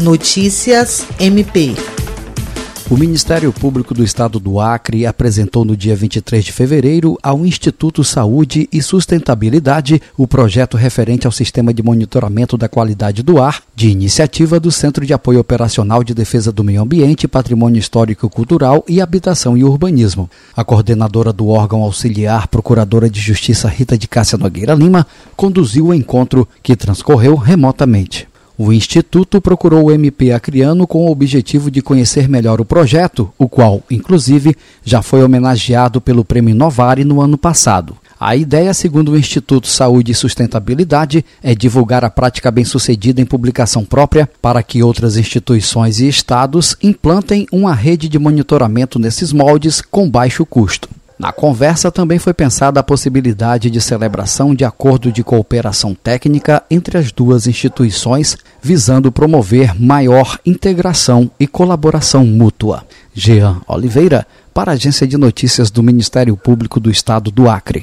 Notícias MP. O Ministério Público do Estado do Acre apresentou no dia 23 de fevereiro ao Instituto Saúde e Sustentabilidade o projeto referente ao sistema de monitoramento da qualidade do ar, de iniciativa do Centro de Apoio Operacional de Defesa do Meio Ambiente, Patrimônio Histórico Cultural e Habitação e Urbanismo. A coordenadora do órgão auxiliar, Procuradora de Justiça Rita de Cássia Nogueira Lima, conduziu o encontro, que transcorreu remotamente. O Instituto procurou o MP Acriano com o objetivo de conhecer melhor o projeto, o qual, inclusive, já foi homenageado pelo Prêmio Novare no ano passado. A ideia, segundo o Instituto Saúde e Sustentabilidade, é divulgar a prática bem-sucedida em publicação própria para que outras instituições e estados implantem uma rede de monitoramento nesses moldes com baixo custo. Na conversa também foi pensada a possibilidade de celebração de acordo de cooperação técnica entre as duas instituições, visando promover maior integração e colaboração mútua. Jean Oliveira, para a Agência de Notícias do Ministério Público do Estado do Acre.